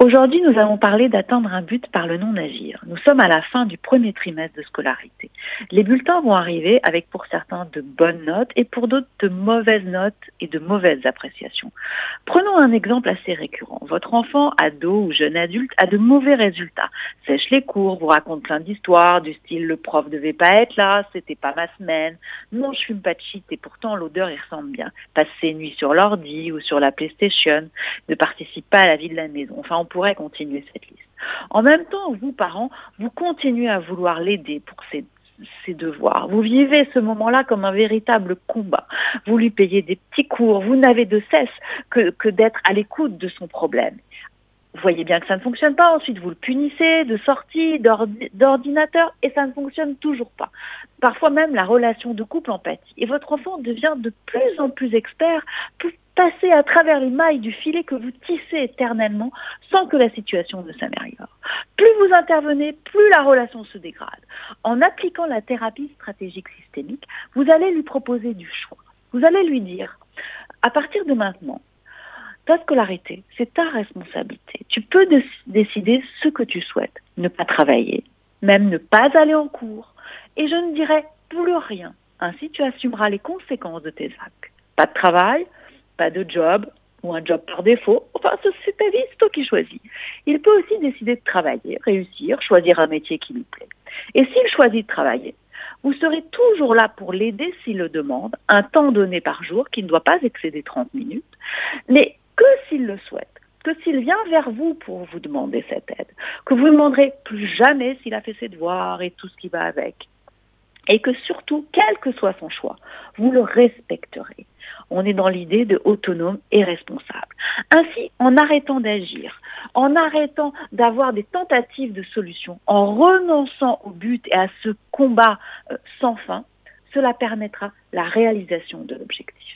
Aujourd'hui, nous allons parler d'atteindre un but par le non-agir. Nous sommes à la fin du premier trimestre de scolarité. Les bulletins vont arriver avec pour certains de bonnes notes et pour d'autres de mauvaises notes et de mauvaises appréciations. Prenons un exemple assez récurrent. Votre enfant, ado ou jeune adulte, a de mauvais résultats. Sèche les cours, vous raconte plein d'histoires du style le prof devait pas être là, c'était pas ma semaine. Non, je fume pas de shit et pourtant l'odeur il ressemble bien. Passe ses nuits sur l'ordi ou sur la PlayStation, ne participe pas à la vie de la maison. Enfin, pourrait continuer cette liste. En même temps, vous, parents, vous continuez à vouloir l'aider pour ses, devoirs. Vous vivez ce moment-là comme un véritable combat. Vous lui payez des petits cours. Vous n'avez de cesse que, d'être à l'écoute de son problème. Vous voyez bien que ça ne fonctionne pas. Ensuite, vous le punissez de sortie, d'ordinateur, et ça ne fonctionne toujours pas. Parfois même, la relation de couple empathie. Et votre enfant devient de plus en plus expert, plus passer à travers les mailles du filet que vous tissez éternellement sans que la situation ne s'améliore. Plus vous intervenez, plus la relation se dégrade. En appliquant la thérapie stratégique systémique, vous allez lui proposer du choix. Vous allez lui dire, à partir de maintenant, ta scolarité, c'est ta responsabilité. Tu peux décider ce que tu souhaites. Ne pas travailler, même ne pas aller en cours. Et je ne dirai plus rien. Ainsi, tu assumeras les conséquences de tes actes. Pas de travail, pas de job ou un job par défaut. Enfin, c'est ta c'est qui choisis. Il peut aussi décider de travailler, réussir, choisir un métier qui lui plaît. Et s'il choisit de travailler, vous serez toujours là pour l'aider s'il le demande, un temps donné par jour qui ne doit pas excéder 30 minutes, mais que s'il le souhaite, que s'il vient vers vous pour vous demander cette aide, que vous ne demanderez plus jamais s'il a fait ses devoirs et tout ce qui va avec, et que surtout, quel que soit son choix, vous le respecterez on est dans l'idée de autonome et responsable. Ainsi, en arrêtant d'agir, en arrêtant d'avoir des tentatives de solutions, en renonçant au but et à ce combat euh, sans fin, cela permettra la réalisation de l'objectif.